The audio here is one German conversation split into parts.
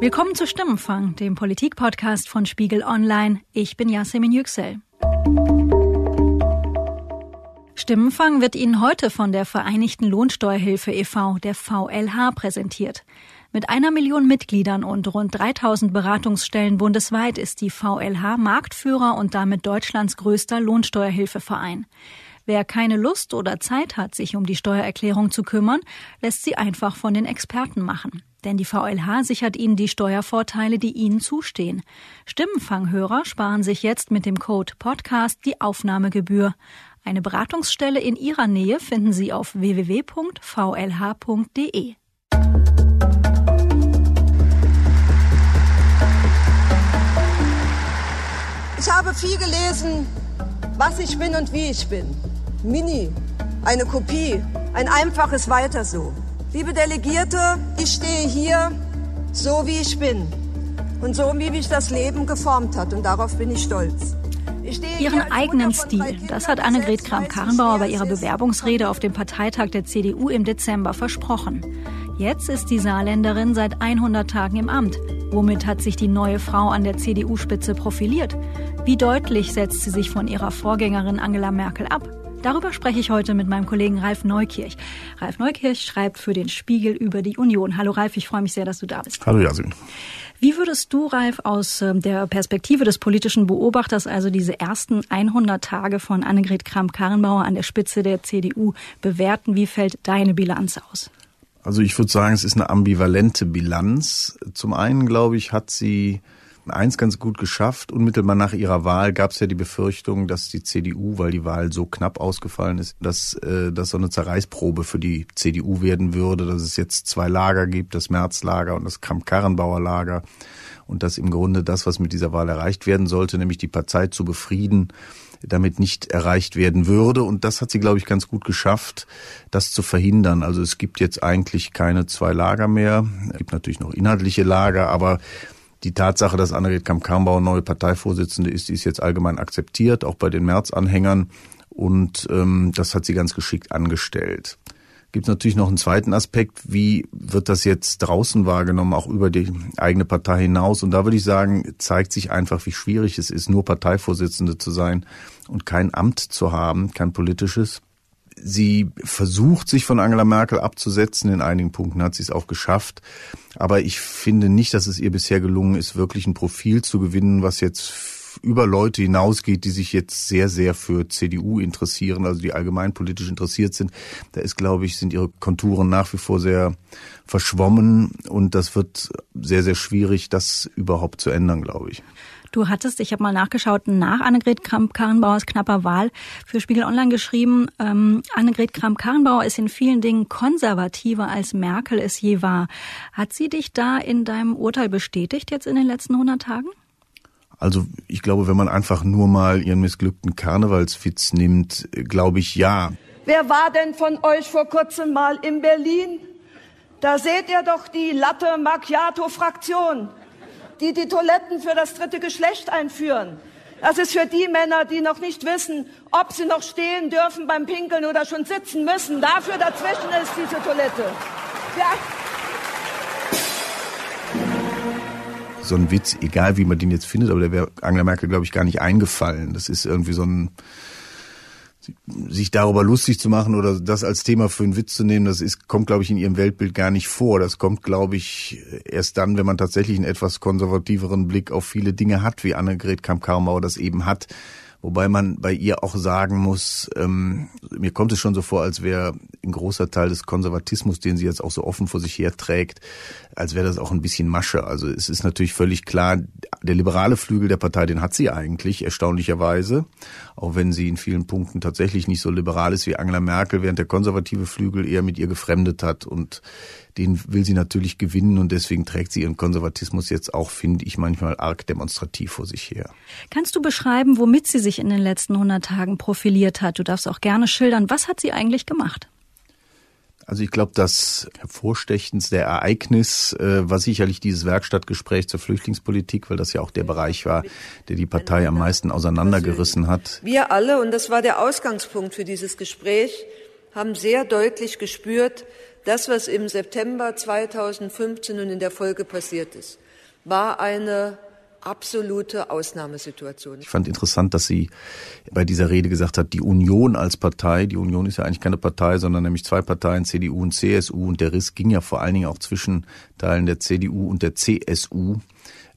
Willkommen zu Stimmenfang, dem Politikpodcast von Spiegel Online. Ich bin Yasemin Yüksel. Stimmenfang wird Ihnen heute von der Vereinigten Lohnsteuerhilfe e.V., der VLH, präsentiert. Mit einer Million Mitgliedern und rund 3000 Beratungsstellen bundesweit ist die VLH Marktführer und damit Deutschlands größter Lohnsteuerhilfeverein. Wer keine Lust oder Zeit hat, sich um die Steuererklärung zu kümmern, lässt sie einfach von den Experten machen. Denn die VLH sichert Ihnen die Steuervorteile, die Ihnen zustehen. Stimmenfanghörer sparen sich jetzt mit dem Code Podcast die Aufnahmegebühr. Eine Beratungsstelle in Ihrer Nähe finden Sie auf www.vlh.de. Ich habe viel gelesen, was ich bin und wie ich bin. Mini, eine Kopie, ein einfaches Weiter so. Liebe Delegierte, ich stehe hier so, wie ich bin und so, wie mich das Leben geformt hat und darauf bin ich stolz. Ihren eigenen Stil, das hat Annegret Kramp-Karrenbauer bei ihrer Bewerbungsrede auf dem Parteitag der CDU im Dezember versprochen. Jetzt ist die Saarländerin seit 100 Tagen im Amt. Womit hat sich die neue Frau an der CDU-Spitze profiliert? Wie deutlich setzt sie sich von ihrer Vorgängerin Angela Merkel ab? Darüber spreche ich heute mit meinem Kollegen Ralf Neukirch. Ralf Neukirch schreibt für den Spiegel über die Union. Hallo Ralf, ich freue mich sehr, dass du da bist. Hallo Yasin. Wie würdest du, Ralf, aus ähm, der Perspektive des politischen Beobachters, also diese ersten 100 Tage von Annegret Kramp-Karrenbauer an der Spitze der CDU bewerten? Wie fällt deine Bilanz aus? Also ich würde sagen, es ist eine ambivalente Bilanz. Zum einen, glaube ich, hat sie eins ganz gut geschafft. Unmittelbar nach ihrer Wahl gab es ja die Befürchtung, dass die CDU, weil die Wahl so knapp ausgefallen ist, dass äh, das so eine Zerreißprobe für die CDU werden würde, dass es jetzt zwei Lager gibt, das Märzlager und das Kramp-Karrenbauer Lager und dass im Grunde das, was mit dieser Wahl erreicht werden sollte, nämlich die Partei zu befrieden, damit nicht erreicht werden würde. Und das hat sie, glaube ich, ganz gut geschafft, das zu verhindern. Also es gibt jetzt eigentlich keine zwei Lager mehr. Es gibt natürlich noch inhaltliche Lager, aber die Tatsache, dass Annegret Kamp-Karrenbauer neue Parteivorsitzende ist, die ist jetzt allgemein akzeptiert, auch bei den März-Anhängern. Und ähm, das hat sie ganz geschickt angestellt. Gibt es natürlich noch einen zweiten Aspekt, wie wird das jetzt draußen wahrgenommen, auch über die eigene Partei hinaus? Und da würde ich sagen, zeigt sich einfach, wie schwierig es ist, nur Parteivorsitzende zu sein und kein Amt zu haben, kein politisches. Sie versucht, sich von Angela Merkel abzusetzen. In einigen Punkten hat sie es auch geschafft. Aber ich finde nicht, dass es ihr bisher gelungen ist, wirklich ein Profil zu gewinnen, was jetzt über Leute hinausgeht, die sich jetzt sehr, sehr für CDU interessieren, also die allgemein politisch interessiert sind. Da ist, glaube ich, sind ihre Konturen nach wie vor sehr verschwommen und das wird sehr, sehr schwierig, das überhaupt zu ändern, glaube ich. Du hattest, ich habe mal nachgeschaut, nach Annegret Kramp-Karrenbauers knapper Wahl für Spiegel Online geschrieben, ähm, Annegret Kramp-Karrenbauer ist in vielen Dingen konservativer als Merkel es je war. Hat sie dich da in deinem Urteil bestätigt jetzt in den letzten 100 Tagen? Also ich glaube, wenn man einfach nur mal ihren missglückten Karnevalswitz nimmt, glaube ich ja. Wer war denn von euch vor kurzem mal in Berlin? Da seht ihr doch die Latte Macchiato-Fraktion die die Toiletten für das dritte Geschlecht einführen. Das ist für die Männer, die noch nicht wissen, ob sie noch stehen dürfen beim Pinkeln oder schon sitzen müssen. Dafür dazwischen ist diese Toilette. Ja. So ein Witz, egal wie man den jetzt findet, aber der wäre Angela Merkel, glaube ich, gar nicht eingefallen. Das ist irgendwie so ein sich darüber lustig zu machen oder das als Thema für einen Witz zu nehmen, das ist, kommt, glaube ich, in ihrem Weltbild gar nicht vor. Das kommt, glaube ich, erst dann, wenn man tatsächlich einen etwas konservativeren Blick auf viele Dinge hat, wie Annegret Kamp-Karrenbauer das eben hat. Wobei man bei ihr auch sagen muss, ähm, mir kommt es schon so vor, als wäre ein großer Teil des Konservatismus, den sie jetzt auch so offen vor sich her trägt, als wäre das auch ein bisschen Masche. Also es ist natürlich völlig klar, der liberale Flügel der Partei, den hat sie eigentlich, erstaunlicherweise. Auch wenn sie in vielen Punkten tatsächlich nicht so liberal ist wie Angela Merkel, während der konservative Flügel eher mit ihr gefremdet hat und den will sie natürlich gewinnen und deswegen trägt sie ihren Konservatismus jetzt auch, finde ich, manchmal arg demonstrativ vor sich her. Kannst du beschreiben, womit sie sich in den letzten 100 Tagen profiliert hat? Du darfst auch gerne schildern. Was hat sie eigentlich gemacht? Also ich glaube, das hervorstechendste Ereignis äh, war sicherlich dieses Werkstattgespräch zur Flüchtlingspolitik, weil das ja auch der Bereich war, der die Partei am meisten auseinandergerissen hat. Wir alle, und das war der Ausgangspunkt für dieses Gespräch, haben sehr deutlich gespürt, das, was im September 2015 und in der Folge passiert ist. war eine absolute Ausnahmesituation. Ich fand interessant, dass sie bei dieser Rede gesagt hat, die Union als Partei, die Union ist ja eigentlich keine Partei, sondern nämlich zwei Parteien, CDU und CSU, und der Riss ging ja vor allen Dingen auch zwischen Teilen der CDU und der CSU.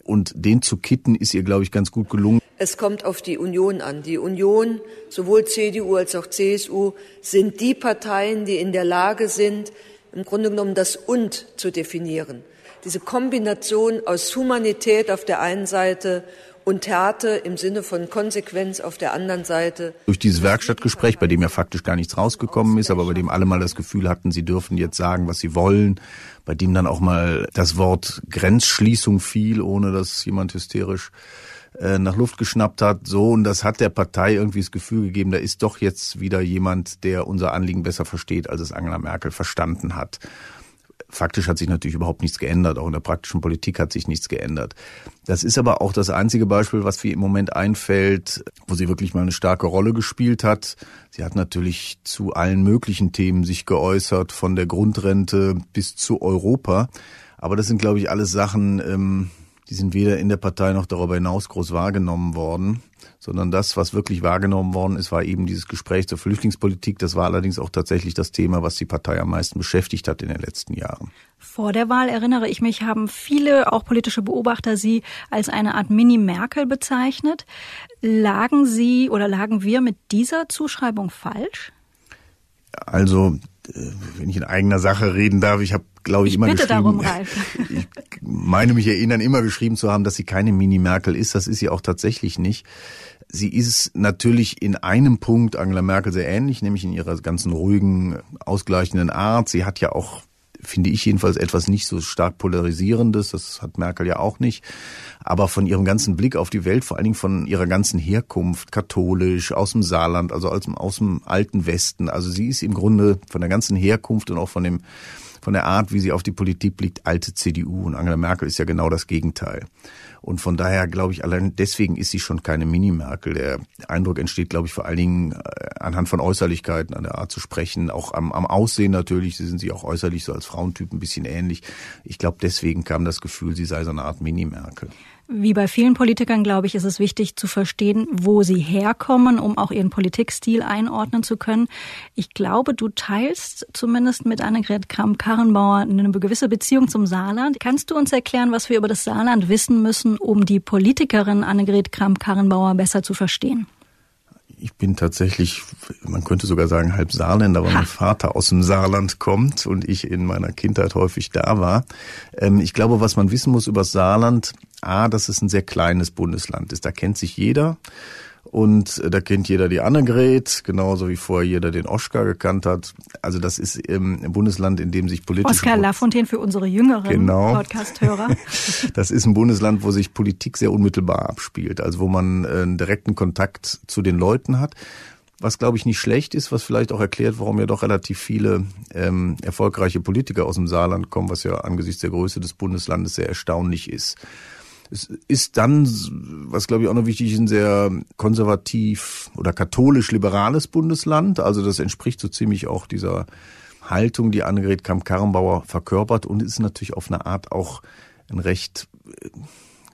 Und den zu kitten ist ihr, glaube ich, ganz gut gelungen. Es kommt auf die Union an. Die Union, sowohl CDU als auch CSU, sind die Parteien, die in der Lage sind, im Grunde genommen das Und zu definieren diese Kombination aus Humanität auf der einen Seite und Härte im Sinne von Konsequenz auf der anderen Seite. Durch dieses Werkstattgespräch, bei dem ja faktisch gar nichts rausgekommen ist, aber bei dem alle mal das Gefühl hatten, sie dürfen jetzt sagen, was sie wollen, bei dem dann auch mal das Wort Grenzschließung fiel, ohne dass jemand hysterisch äh, nach Luft geschnappt hat. So, und das hat der Partei irgendwie das Gefühl gegeben, da ist doch jetzt wieder jemand, der unser Anliegen besser versteht, als es Angela Merkel verstanden hat. Faktisch hat sich natürlich überhaupt nichts geändert. Auch in der praktischen Politik hat sich nichts geändert. Das ist aber auch das einzige Beispiel, was mir im Moment einfällt, wo sie wirklich mal eine starke Rolle gespielt hat. Sie hat natürlich zu allen möglichen Themen sich geäußert, von der Grundrente bis zu Europa. Aber das sind, glaube ich, alles Sachen, ähm, die sind weder in der Partei noch darüber hinaus groß wahrgenommen worden sondern das, was wirklich wahrgenommen worden ist, war eben dieses Gespräch zur Flüchtlingspolitik. Das war allerdings auch tatsächlich das Thema, was die Partei am meisten beschäftigt hat in den letzten Jahren. Vor der Wahl, erinnere ich mich, haben viele, auch politische Beobachter, sie als eine Art Mini-Merkel bezeichnet. Lagen Sie oder lagen wir mit dieser Zuschreibung falsch? Also, wenn ich in eigener Sache reden darf, ich habe glaube ich, ich, immer bitte geschrieben. Darum, Ralf. Ich meine mich erinnern, immer geschrieben zu haben, dass sie keine Mini-Merkel ist. Das ist sie auch tatsächlich nicht. Sie ist natürlich in einem Punkt Angela Merkel sehr ähnlich, nämlich in ihrer ganzen ruhigen, ausgleichenden Art. Sie hat ja auch finde ich jedenfalls etwas nicht so stark polarisierendes. Das hat Merkel ja auch nicht. Aber von ihrem ganzen Blick auf die Welt, vor allen Dingen von ihrer ganzen Herkunft, katholisch, aus dem Saarland, also aus dem, aus dem alten Westen. Also sie ist im Grunde von der ganzen Herkunft und auch von dem, von der Art, wie sie auf die Politik blickt, alte CDU. Und Angela Merkel ist ja genau das Gegenteil. Und von daher glaube ich, allein deswegen ist sie schon keine Mini-Merkel. Der Eindruck entsteht, glaube ich, vor allen Dingen äh, anhand von Äußerlichkeiten, an der Art zu sprechen, auch am, am Aussehen natürlich. Sie sind sie auch äußerlich so als Frauentyp ein bisschen ähnlich. Ich glaube, deswegen kam das Gefühl, sie sei so eine Art Mini-Merkel. Wie bei vielen Politikern, glaube ich, ist es wichtig zu verstehen, wo sie herkommen, um auch ihren Politikstil einordnen zu können. Ich glaube, du teilst zumindest mit Annegret Kramp-Karrenbauer eine gewisse Beziehung zum Saarland. Kannst du uns erklären, was wir über das Saarland wissen müssen, um die Politikerin Annegret Kramp-Karrenbauer besser zu verstehen? Ich bin tatsächlich, man könnte sogar sagen, halb Saarländer, weil mein Vater aus dem Saarland kommt und ich in meiner Kindheit häufig da war. Ähm, ich glaube, was man wissen muss über Saarland, A, dass es ein sehr kleines Bundesland ist. Da kennt sich jeder. Und da kennt jeder die Annegret, genauso wie vorher jeder den Oskar gekannt hat. Also das ist im Bundesland, in dem sich politisch... Oskar Lafontaine für unsere jüngeren genau. Podcast-Hörer. das ist ein Bundesland, wo sich Politik sehr unmittelbar abspielt. Also wo man äh, einen direkten Kontakt zu den Leuten hat. Was, glaube ich, nicht schlecht ist, was vielleicht auch erklärt, warum ja doch relativ viele ähm, erfolgreiche Politiker aus dem Saarland kommen, was ja angesichts der Größe des Bundeslandes sehr erstaunlich ist. Es ist dann, was glaube ich auch noch wichtig ist, ein sehr konservativ oder katholisch-liberales Bundesland. Also das entspricht so ziemlich auch dieser Haltung, die Annegret Kamp-Karrenbauer verkörpert und ist natürlich auf eine Art auch ein recht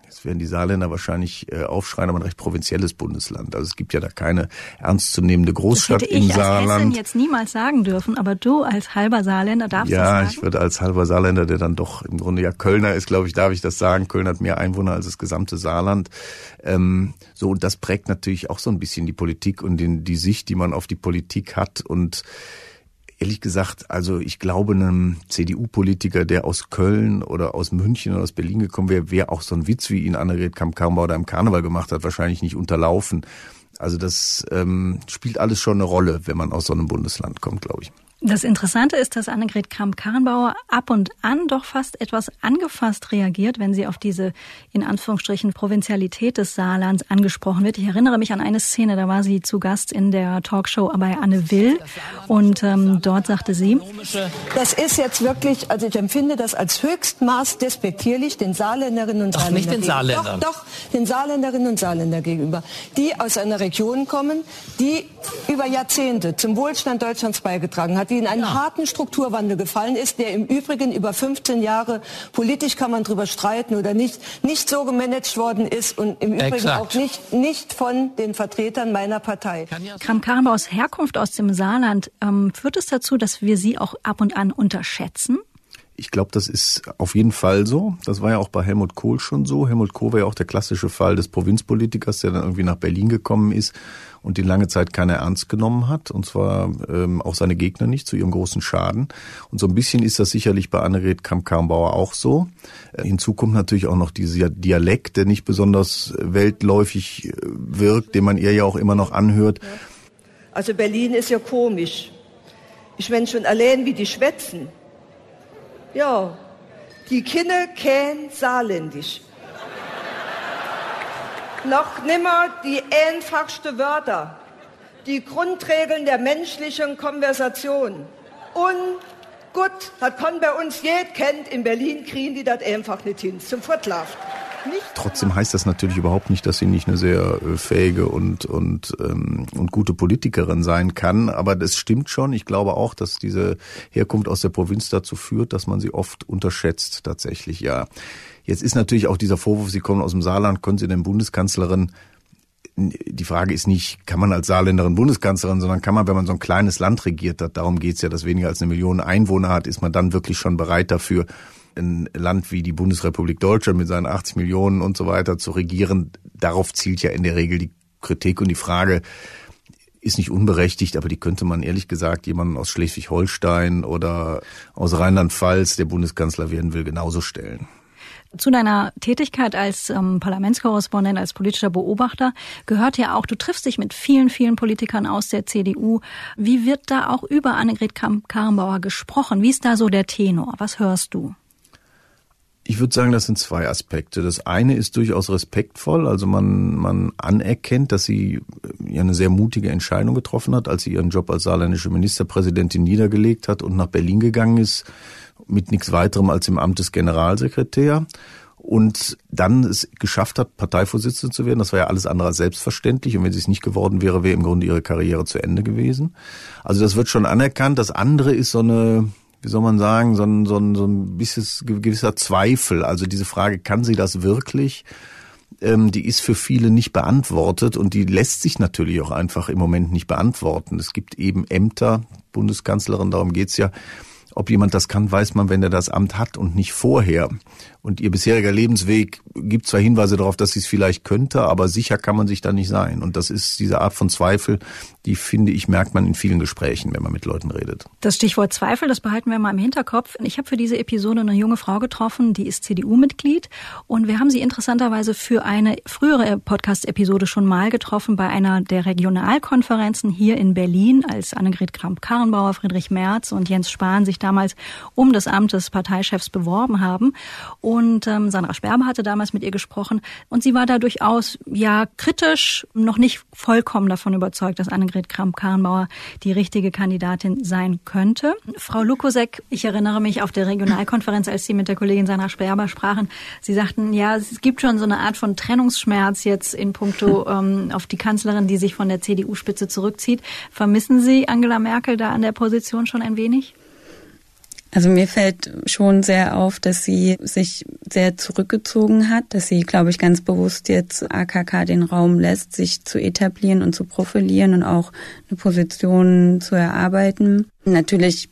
jetzt werden die Saarländer wahrscheinlich äh, aufschreien, aber ein recht provinzielles Bundesland. Also es gibt ja da keine ernstzunehmende Großstadt das hätte im ich Saarland. Als Hessen jetzt niemals sagen dürfen, aber du als halber Saarländer darfst ja, das sagen? Ja, ich würde als halber Saarländer, der dann doch im Grunde ja Kölner ist, glaube ich, darf ich das sagen. Köln hat mehr Einwohner als das gesamte Saarland. Ähm, so, und das prägt natürlich auch so ein bisschen die Politik und den, die Sicht, die man auf die Politik hat und Ehrlich gesagt, also ich glaube, einem CDU-Politiker, der aus Köln oder aus München oder aus Berlin gekommen wäre, wäre auch so ein Witz, wie ihn Annegret Kamp-Karrenbauer da im Karneval gemacht hat, wahrscheinlich nicht unterlaufen. Also das ähm, spielt alles schon eine Rolle, wenn man aus so einem Bundesland kommt, glaube ich. Das Interessante ist, dass Annegret Kramp-Karrenbauer ab und an doch fast etwas angefasst reagiert, wenn sie auf diese in Anführungsstrichen Provinzialität des Saarlands angesprochen wird. Ich erinnere mich an eine Szene, da war sie zu Gast in der Talkshow bei Anne Will und ähm, dort sagte sie, das ist jetzt wirklich, also ich empfinde das als höchstmaß despektierlich den Saarländerinnen und Saarländern. Doch nicht den Saarländern. Doch, doch, den Saarländerinnen und Saarländern gegenüber, die aus einer Region kommen, die über Jahrzehnte zum Wohlstand Deutschlands beigetragen hat hat, die in einen ja. harten Strukturwandel gefallen ist, der im Übrigen über 15 Jahre, politisch kann man darüber streiten oder nicht, nicht so gemanagt worden ist und im Übrigen Exakt. auch nicht, nicht von den Vertretern meiner Partei. Kram Karrenbauer aus Herkunft aus dem Saarland, ähm, führt es dazu, dass wir Sie auch ab und an unterschätzen? Ich glaube, das ist auf jeden Fall so. Das war ja auch bei Helmut Kohl schon so. Helmut Kohl war ja auch der klassische Fall des Provinzpolitikers, der dann irgendwie nach Berlin gekommen ist und die lange Zeit keiner ernst genommen hat. Und zwar ähm, auch seine Gegner nicht, zu ihrem großen Schaden. Und so ein bisschen ist das sicherlich bei Annegret Kramp-Karrenbauer auch so. Äh, hinzu kommt natürlich auch noch dieser Dialekt, der nicht besonders weltläufig äh, wirkt, den man ihr ja auch immer noch anhört. Also Berlin ist ja komisch. Ich wenn schon allein, wie die schwätzen ja, die Kinder kennen Saarländisch. Noch nimmer die einfachsten Wörter, die Grundregeln der menschlichen Konversation. Und gut, das kann bei uns jeder kennt, in Berlin kriegen die das einfach nicht hin, zum Fortlaufen. Trotzdem heißt das natürlich überhaupt nicht, dass sie nicht eine sehr äh, fähige und, und, ähm, und gute Politikerin sein kann. Aber das stimmt schon. Ich glaube auch, dass diese Herkunft aus der Provinz dazu führt, dass man sie oft unterschätzt, tatsächlich, ja. Jetzt ist natürlich auch dieser Vorwurf, Sie kommen aus dem Saarland, können Sie denn Bundeskanzlerin die Frage ist nicht, kann man als Saarländerin Bundeskanzlerin, sondern kann man, wenn man so ein kleines Land regiert hat, darum geht's ja, das weniger als eine Million Einwohner hat, ist man dann wirklich schon bereit dafür, ein Land wie die Bundesrepublik Deutschland mit seinen 80 Millionen und so weiter zu regieren, darauf zielt ja in der Regel die Kritik und die Frage ist nicht unberechtigt, aber die könnte man ehrlich gesagt jemanden aus Schleswig-Holstein oder aus Rheinland-Pfalz, der Bundeskanzler werden will, genauso stellen. Zu deiner Tätigkeit als ähm, Parlamentskorrespondent, als politischer Beobachter gehört ja auch, du triffst dich mit vielen, vielen Politikern aus der CDU. Wie wird da auch über Annegret Kramp-Karrenbauer gesprochen? Wie ist da so der Tenor? Was hörst du? Ich würde sagen, das sind zwei Aspekte. Das eine ist durchaus respektvoll, also man, man anerkennt, dass sie äh, ja eine sehr mutige Entscheidung getroffen hat, als sie ihren Job als saarländische Ministerpräsidentin niedergelegt hat und nach Berlin gegangen ist, mit nichts weiterem als im Amt des Generalsekretär und dann es geschafft hat, Parteivorsitzende zu werden. Das war ja alles andere als selbstverständlich. Und wenn sie es nicht geworden wäre, wäre im Grunde ihre Karriere zu Ende gewesen. Also das wird schon anerkannt. Das andere ist so eine, wie soll man sagen, so ein, so ein, so ein bisschen gewisser Zweifel. Also diese Frage, kann sie das wirklich? Ähm, die ist für viele nicht beantwortet und die lässt sich natürlich auch einfach im Moment nicht beantworten. Es gibt eben Ämter, Bundeskanzlerin, darum geht's ja, ob jemand das kann, weiß man, wenn er das Amt hat und nicht vorher. Und ihr bisheriger Lebensweg gibt zwar Hinweise darauf, dass sie es vielleicht könnte, aber sicher kann man sich da nicht sein. Und das ist diese Art von Zweifel, die finde ich, merkt man in vielen Gesprächen, wenn man mit Leuten redet. Das Stichwort Zweifel, das behalten wir mal im Hinterkopf. Ich habe für diese Episode eine junge Frau getroffen, die ist CDU-Mitglied. Und wir haben sie interessanterweise für eine frühere Podcast-Episode schon mal getroffen bei einer der Regionalkonferenzen hier in Berlin, als Annegret Kramp-Karrenbauer, Friedrich Merz und Jens Spahn sich damals um das Amt des Parteichefs beworben haben. Und ähm, Sandra Sperber hatte damals mit ihr gesprochen und sie war da durchaus ja kritisch, noch nicht vollkommen davon überzeugt, dass Annegret Kramp-Karrenbauer die richtige Kandidatin sein könnte. Frau Lukosek, ich erinnere mich auf der Regionalkonferenz, als Sie mit der Kollegin Sandra Sperber sprachen, Sie sagten, ja, es gibt schon so eine Art von Trennungsschmerz jetzt in puncto ähm, auf die Kanzlerin, die sich von der CDU-Spitze zurückzieht. Vermissen Sie Angela Merkel da an der Position schon ein wenig? Also mir fällt schon sehr auf, dass sie sich sehr zurückgezogen hat, dass sie, glaube ich, ganz bewusst jetzt AKK den Raum lässt, sich zu etablieren und zu profilieren und auch eine Position zu erarbeiten. Natürlich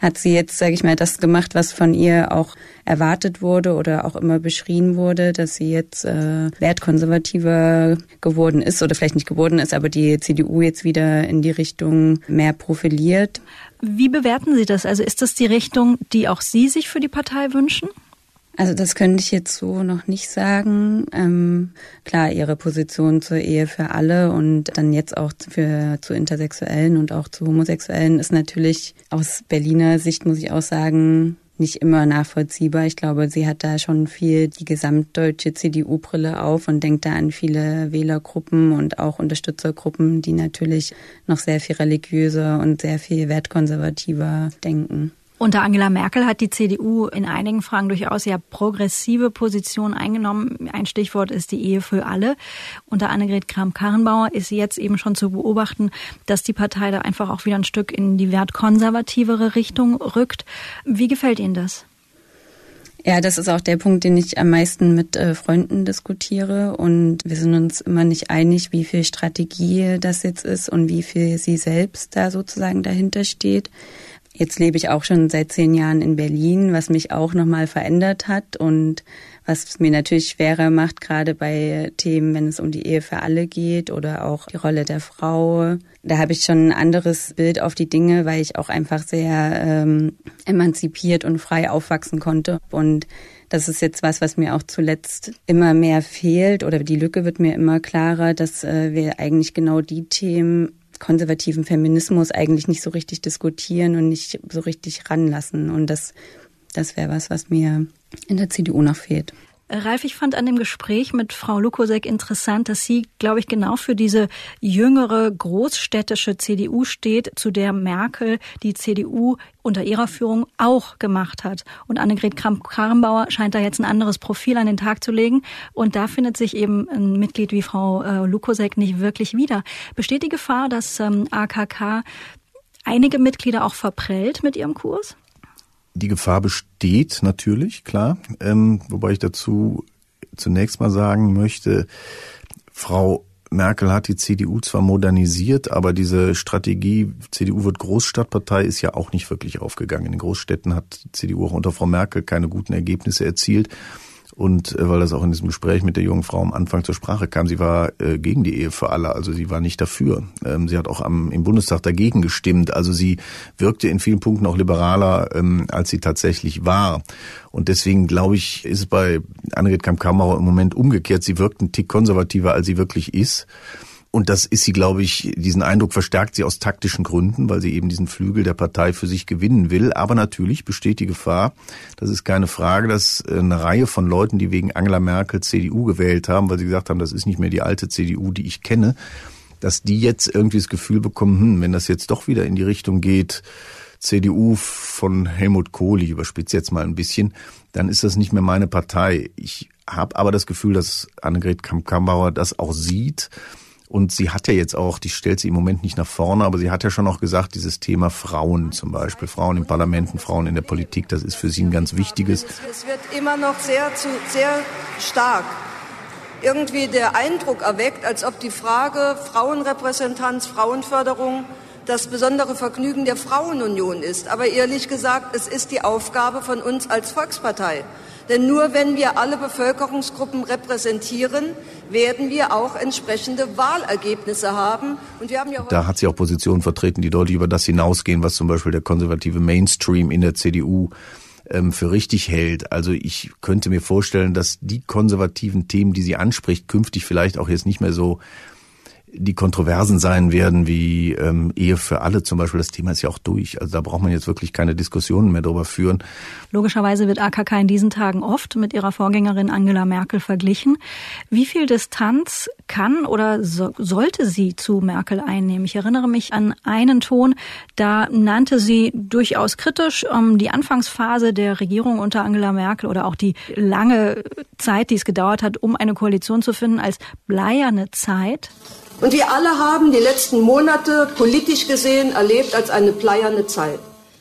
hat sie jetzt, sage ich mal, das gemacht, was von ihr auch erwartet wurde oder auch immer beschrien wurde, dass sie jetzt äh, wertkonservativer geworden ist oder vielleicht nicht geworden ist, aber die CDU jetzt wieder in die Richtung mehr profiliert. Wie bewerten Sie das? Also ist das die Richtung, die auch Sie sich für die Partei wünschen? Also das könnte ich jetzt so noch nicht sagen. Ähm, klar, ihre Position zur Ehe für alle und dann jetzt auch für zu Intersexuellen und auch zu Homosexuellen ist natürlich aus Berliner Sicht, muss ich auch sagen, nicht immer nachvollziehbar. Ich glaube, sie hat da schon viel die gesamtdeutsche CDU-Brille auf und denkt da an viele Wählergruppen und auch Unterstützergruppen, die natürlich noch sehr viel religiöser und sehr viel wertkonservativer denken. Unter Angela Merkel hat die CDU in einigen Fragen durchaus ja progressive Positionen eingenommen. Ein Stichwort ist die Ehe für alle. Unter Annegret Kramp-Karrenbauer ist jetzt eben schon zu beobachten, dass die Partei da einfach auch wieder ein Stück in die wertkonservativere Richtung rückt. Wie gefällt Ihnen das? Ja, das ist auch der Punkt, den ich am meisten mit äh, Freunden diskutiere. Und wir sind uns immer nicht einig, wie viel Strategie das jetzt ist und wie viel sie selbst da sozusagen dahinter steht. Jetzt lebe ich auch schon seit zehn Jahren in Berlin, was mich auch nochmal verändert hat und was mir natürlich schwerer macht, gerade bei Themen, wenn es um die Ehe für alle geht oder auch die Rolle der Frau. Da habe ich schon ein anderes Bild auf die Dinge, weil ich auch einfach sehr ähm, emanzipiert und frei aufwachsen konnte. Und das ist jetzt was, was mir auch zuletzt immer mehr fehlt oder die Lücke wird mir immer klarer, dass äh, wir eigentlich genau die Themen konservativen Feminismus eigentlich nicht so richtig diskutieren und nicht so richtig ranlassen. Und das, das wäre was, was mir in der CDU noch fehlt. Ralf, ich fand an dem Gespräch mit Frau Lukosek interessant, dass sie, glaube ich, genau für diese jüngere großstädtische CDU steht, zu der Merkel die CDU unter ihrer Führung auch gemacht hat. Und Annegret Kramp-Karrenbauer scheint da jetzt ein anderes Profil an den Tag zu legen. Und da findet sich eben ein Mitglied wie Frau äh, Lukosek nicht wirklich wieder. Besteht die Gefahr, dass ähm, AKK einige Mitglieder auch verprellt mit ihrem Kurs? Die Gefahr besteht natürlich, klar. Ähm, wobei ich dazu zunächst mal sagen möchte, Frau Merkel hat die CDU zwar modernisiert, aber diese Strategie, CDU wird Großstadtpartei, ist ja auch nicht wirklich aufgegangen. In den Großstädten hat die CDU auch unter Frau Merkel keine guten Ergebnisse erzielt. Und äh, weil das auch in diesem Gespräch mit der jungen Frau am Anfang zur Sprache kam, sie war äh, gegen die Ehe für alle, also sie war nicht dafür. Ähm, sie hat auch am, im Bundestag dagegen gestimmt. Also sie wirkte in vielen Punkten auch liberaler, ähm, als sie tatsächlich war. Und deswegen glaube ich, ist es bei Annegret Kamp-Kammerer im Moment umgekehrt. Sie wirkt ein Tick konservativer, als sie wirklich ist. Und das ist sie, glaube ich, diesen Eindruck verstärkt sie aus taktischen Gründen, weil sie eben diesen Flügel der Partei für sich gewinnen will. Aber natürlich besteht die Gefahr, das ist keine Frage, dass eine Reihe von Leuten, die wegen Angela Merkel CDU gewählt haben, weil sie gesagt haben, das ist nicht mehr die alte CDU, die ich kenne, dass die jetzt irgendwie das Gefühl bekommen, hm, wenn das jetzt doch wieder in die Richtung geht, CDU von Helmut Kohl, ich überspitze jetzt mal ein bisschen, dann ist das nicht mehr meine Partei. Ich habe aber das Gefühl, dass Annegret Kamp-Kambauer das auch sieht und sie hat ja jetzt auch, die stellt sie im Moment nicht nach vorne, aber sie hat ja schon auch gesagt, dieses Thema Frauen zum Beispiel, Frauen im Parlamenten, Frauen in der Politik, das ist für sie ein ganz wichtiges. Es wird immer noch sehr, zu, sehr stark irgendwie der Eindruck erweckt, als ob die Frage Frauenrepräsentanz, Frauenförderung das besondere Vergnügen der Frauenunion ist. Aber ehrlich gesagt, es ist die Aufgabe von uns als Volkspartei. Denn nur wenn wir alle Bevölkerungsgruppen repräsentieren, werden wir auch entsprechende Wahlergebnisse haben. Und wir haben ja da hat sie auch Positionen vertreten, die deutlich über das hinausgehen, was zum Beispiel der konservative Mainstream in der CDU ähm, für richtig hält. Also ich könnte mir vorstellen, dass die konservativen Themen, die sie anspricht, künftig vielleicht auch jetzt nicht mehr so die Kontroversen sein werden, wie ähm, Ehe für alle zum Beispiel. Das Thema ist ja auch durch. Also da braucht man jetzt wirklich keine Diskussionen mehr darüber führen. Logischerweise wird AKK in diesen Tagen oft mit ihrer Vorgängerin Angela Merkel verglichen. Wie viel Distanz kann oder so, sollte sie zu Merkel einnehmen? Ich erinnere mich an einen Ton, da nannte sie durchaus kritisch ähm, die Anfangsphase der Regierung unter Angela Merkel oder auch die lange Zeit, die es gedauert hat, um eine Koalition zu finden, als bleierne Zeit. Und wir alle haben die letzten Monate politisch gesehen erlebt als eine pleierne Zeit.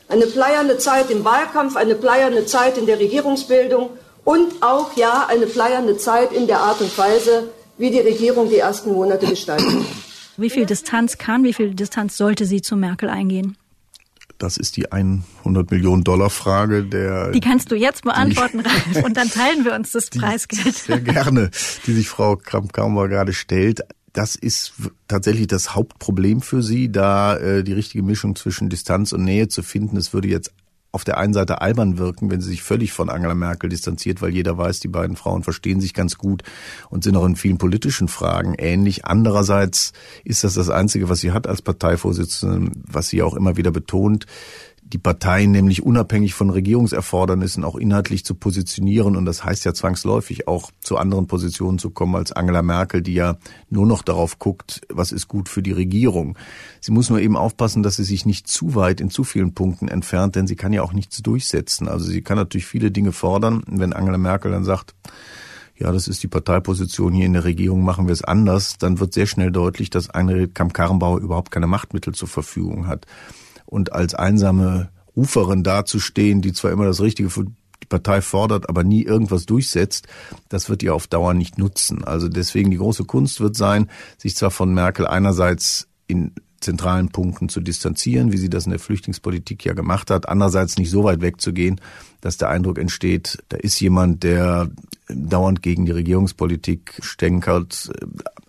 Eine pleierne Zeit im Wahlkampf, eine pleierne Zeit in der Regierungsbildung und auch, ja, eine pleierne Zeit in der Art und Weise, wie die Regierung die ersten Monate gestaltet. Wie viel Distanz kann, wie viel Distanz sollte sie zu Merkel eingehen? Das ist die 100 Millionen Dollar Frage der. Die kannst du jetzt beantworten, Ralf, und dann teilen wir uns das Preisgeld. Sehr gerne, die sich Frau Kramp-Karrenbauer gerade stellt das ist tatsächlich das Hauptproblem für sie, da äh, die richtige Mischung zwischen Distanz und Nähe zu finden. Es würde jetzt auf der einen Seite albern wirken, wenn sie sich völlig von Angela Merkel distanziert, weil jeder weiß, die beiden Frauen verstehen sich ganz gut und sind auch in vielen politischen Fragen ähnlich. Andererseits ist das das Einzige, was sie hat als Parteivorsitzende, was sie auch immer wieder betont die Parteien nämlich unabhängig von Regierungserfordernissen auch inhaltlich zu positionieren. Und das heißt ja zwangsläufig auch zu anderen Positionen zu kommen als Angela Merkel, die ja nur noch darauf guckt, was ist gut für die Regierung. Sie muss nur eben aufpassen, dass sie sich nicht zu weit in zu vielen Punkten entfernt, denn sie kann ja auch nichts durchsetzen. Also sie kann natürlich viele Dinge fordern. Wenn Angela Merkel dann sagt, ja, das ist die Parteiposition hier in der Regierung, machen wir es anders, dann wird sehr schnell deutlich, dass Annegret Kamp-Karrenbauer überhaupt keine Machtmittel zur Verfügung hat und als einsame Ruferin dazustehen, die zwar immer das Richtige für die Partei fordert, aber nie irgendwas durchsetzt, das wird ihr auf Dauer nicht nutzen. Also deswegen die große Kunst wird sein, sich zwar von Merkel einerseits in zentralen Punkten zu distanzieren, wie sie das in der Flüchtlingspolitik ja gemacht hat, andererseits nicht so weit wegzugehen, dass der Eindruck entsteht, da ist jemand, der dauernd gegen die Regierungspolitik stänkert,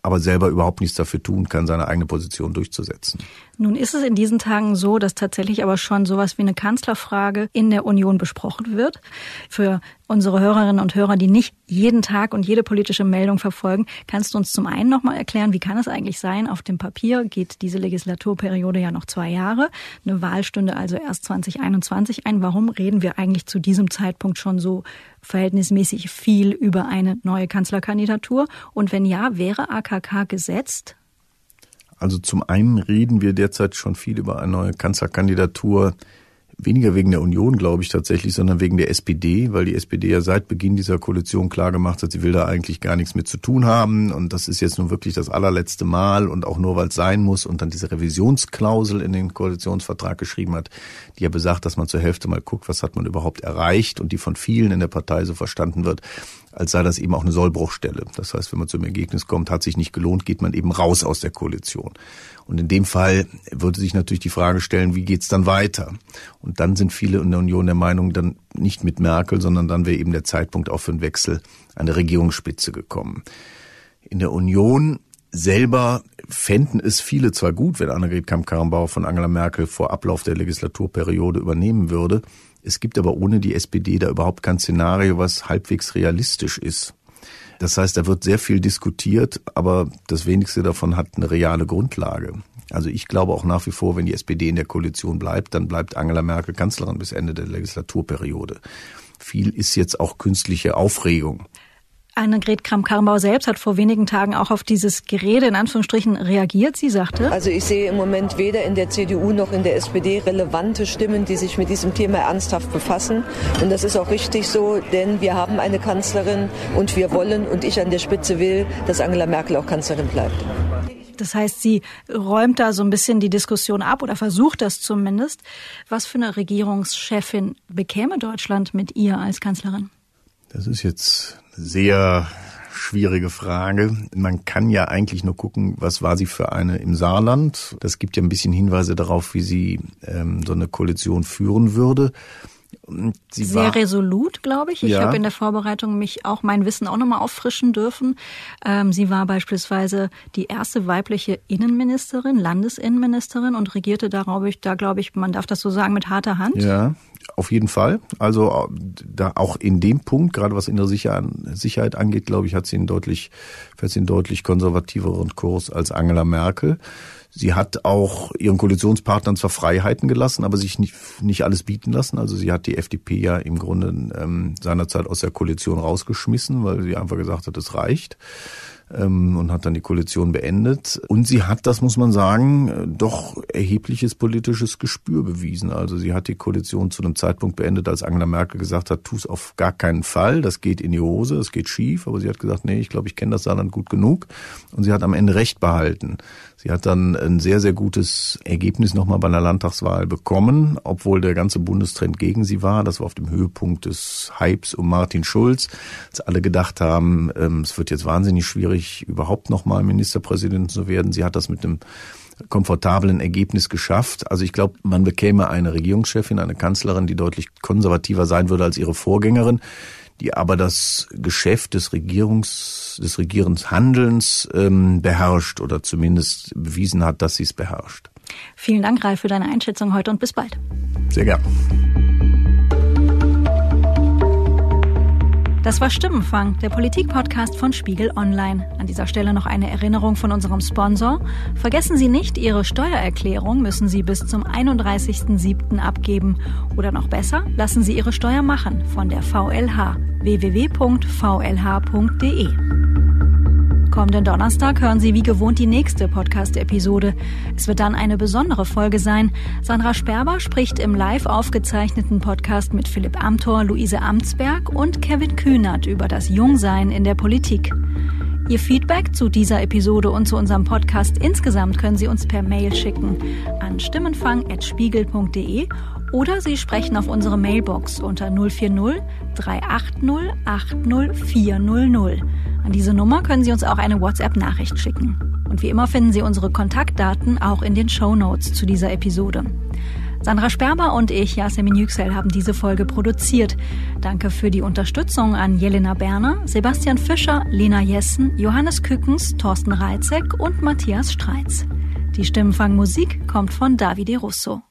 aber selber überhaupt nichts dafür tun kann, seine eigene Position durchzusetzen. Nun ist es in diesen Tagen so, dass tatsächlich aber schon sowas wie eine Kanzlerfrage in der Union besprochen wird. Für unsere Hörerinnen und Hörer, die nicht jeden Tag und jede politische Meldung verfolgen, kannst du uns zum einen nochmal erklären, wie kann es eigentlich sein? Auf dem Papier geht diese Legislaturperiode ja noch zwei Jahre. Eine Wahl stünde also erst 2021 ein. Warum reden wir eigentlich zu diesem Zeitpunkt schon so verhältnismäßig viel über eine neue Kanzlerkandidatur? Und wenn ja, wäre AKK gesetzt? Also zum einen reden wir derzeit schon viel über eine neue Kanzlerkandidatur, weniger wegen der Union, glaube ich tatsächlich, sondern wegen der SPD, weil die SPD ja seit Beginn dieser Koalition klar gemacht hat, sie will da eigentlich gar nichts mit zu tun haben. Und das ist jetzt nun wirklich das allerletzte Mal und auch nur, weil es sein muss und dann diese Revisionsklausel in den Koalitionsvertrag geschrieben hat, die ja besagt, dass man zur Hälfte mal guckt, was hat man überhaupt erreicht und die von vielen in der Partei so verstanden wird, als sei das eben auch eine Sollbruchstelle. Das heißt, wenn man zum Ergebnis kommt, hat sich nicht gelohnt, geht man eben raus aus der Koalition. Und in dem Fall würde sich natürlich die Frage stellen, wie geht's dann weiter? Und dann sind viele in der Union der Meinung, dann nicht mit Merkel, sondern dann wäre eben der Zeitpunkt auch für einen Wechsel an der Regierungsspitze gekommen. In der Union selber fänden es viele zwar gut, wenn Annegret Kamp-Karrenbauer von Angela Merkel vor Ablauf der Legislaturperiode übernehmen würde. Es gibt aber ohne die SPD da überhaupt kein Szenario, was halbwegs realistisch ist. Das heißt, da wird sehr viel diskutiert, aber das wenigste davon hat eine reale Grundlage. Also ich glaube auch nach wie vor, wenn die SPD in der Koalition bleibt, dann bleibt Angela Merkel Kanzlerin bis Ende der Legislaturperiode. Viel ist jetzt auch künstliche Aufregung. Annegret Kramp-Karrenbauer selbst hat vor wenigen Tagen auch auf dieses Gerede in Anführungsstrichen reagiert. Sie sagte, also ich sehe im Moment weder in der CDU noch in der SPD relevante Stimmen, die sich mit diesem Thema ernsthaft befassen. Und das ist auch richtig so, denn wir haben eine Kanzlerin und wir wollen und ich an der Spitze will, dass Angela Merkel auch Kanzlerin bleibt. Das heißt, sie räumt da so ein bisschen die Diskussion ab oder versucht das zumindest. Was für eine Regierungschefin bekäme Deutschland mit ihr als Kanzlerin? Das ist jetzt sehr schwierige Frage. Man kann ja eigentlich nur gucken, was war sie für eine im Saarland. Das gibt ja ein bisschen Hinweise darauf, wie sie ähm, so eine Koalition führen würde. Sie Sehr war, resolut, glaube ich. Ich ja. habe in der Vorbereitung mich auch mein Wissen auch nochmal auffrischen dürfen. Ähm, sie war beispielsweise die erste weibliche Innenministerin, Landesinnenministerin und regierte da, glaube ich, da glaube ich, man darf das so sagen, mit harter Hand. Ja, auf jeden Fall. Also da auch in dem Punkt, gerade was innere Sicherheit angeht, glaube ich, hat sie einen deutlich, fährt sie einen deutlich konservativeren Kurs als Angela Merkel. Sie hat auch ihren Koalitionspartnern zwar Freiheiten gelassen, aber sich nicht, nicht alles bieten lassen. Also sie hat die FDP ja im Grunde ähm, seinerzeit aus der Koalition rausgeschmissen, weil sie einfach gesagt hat, es reicht ähm, und hat dann die Koalition beendet. Und sie hat, das muss man sagen, doch erhebliches politisches Gespür bewiesen. Also sie hat die Koalition zu einem Zeitpunkt beendet, als Angela Merkel gesagt hat, tu es auf gar keinen Fall, das geht in die Hose, es geht schief. Aber sie hat gesagt, nee, ich glaube, ich kenne das Saarland gut genug. Und sie hat am Ende Recht behalten. Sie hat dann ein sehr, sehr gutes Ergebnis nochmal bei der Landtagswahl bekommen, obwohl der ganze Bundestrend gegen sie war. Das war auf dem Höhepunkt des Hypes um Martin Schulz, als alle gedacht haben, ähm, es wird jetzt wahnsinnig schwierig, überhaupt nochmal Ministerpräsident zu werden. Sie hat das mit einem komfortablen Ergebnis geschafft. Also ich glaube, man bekäme eine Regierungschefin, eine Kanzlerin, die deutlich konservativer sein würde als ihre Vorgängerin die aber das Geschäft des Regierungs, des Regierungshandelns ähm, beherrscht oder zumindest bewiesen hat, dass sie es beherrscht. Vielen Dank, Ralf, für deine Einschätzung heute und bis bald. Sehr gern. Das war Stimmenfang, der Politik-Podcast von Spiegel Online. An dieser Stelle noch eine Erinnerung von unserem Sponsor. Vergessen Sie nicht, Ihre Steuererklärung müssen Sie bis zum 31.07. abgeben. Oder noch besser, lassen Sie Ihre Steuer machen von der VLH www.vlh.de. Kommenden Donnerstag hören Sie wie gewohnt die nächste Podcast-Episode. Es wird dann eine besondere Folge sein. Sandra Sperber spricht im live aufgezeichneten Podcast mit Philipp Amthor, Luise Amtsberg und Kevin Kühnert über das Jungsein in der Politik. Ihr Feedback zu dieser Episode und zu unserem Podcast insgesamt können Sie uns per Mail schicken an stimmenfang.spiegel.de oder Sie sprechen auf unsere Mailbox unter 040 380 80 400. An diese Nummer können Sie uns auch eine WhatsApp-Nachricht schicken. Und wie immer finden Sie unsere Kontaktdaten auch in den Show Notes zu dieser Episode. Sandra Sperber und ich, Yasemin Yüksel, haben diese Folge produziert. Danke für die Unterstützung an Jelena Berner, Sebastian Fischer, Lena Jessen, Johannes Kückens, Thorsten Reitzek und Matthias Streitz. Die Stimmenfangmusik kommt von Davide Russo.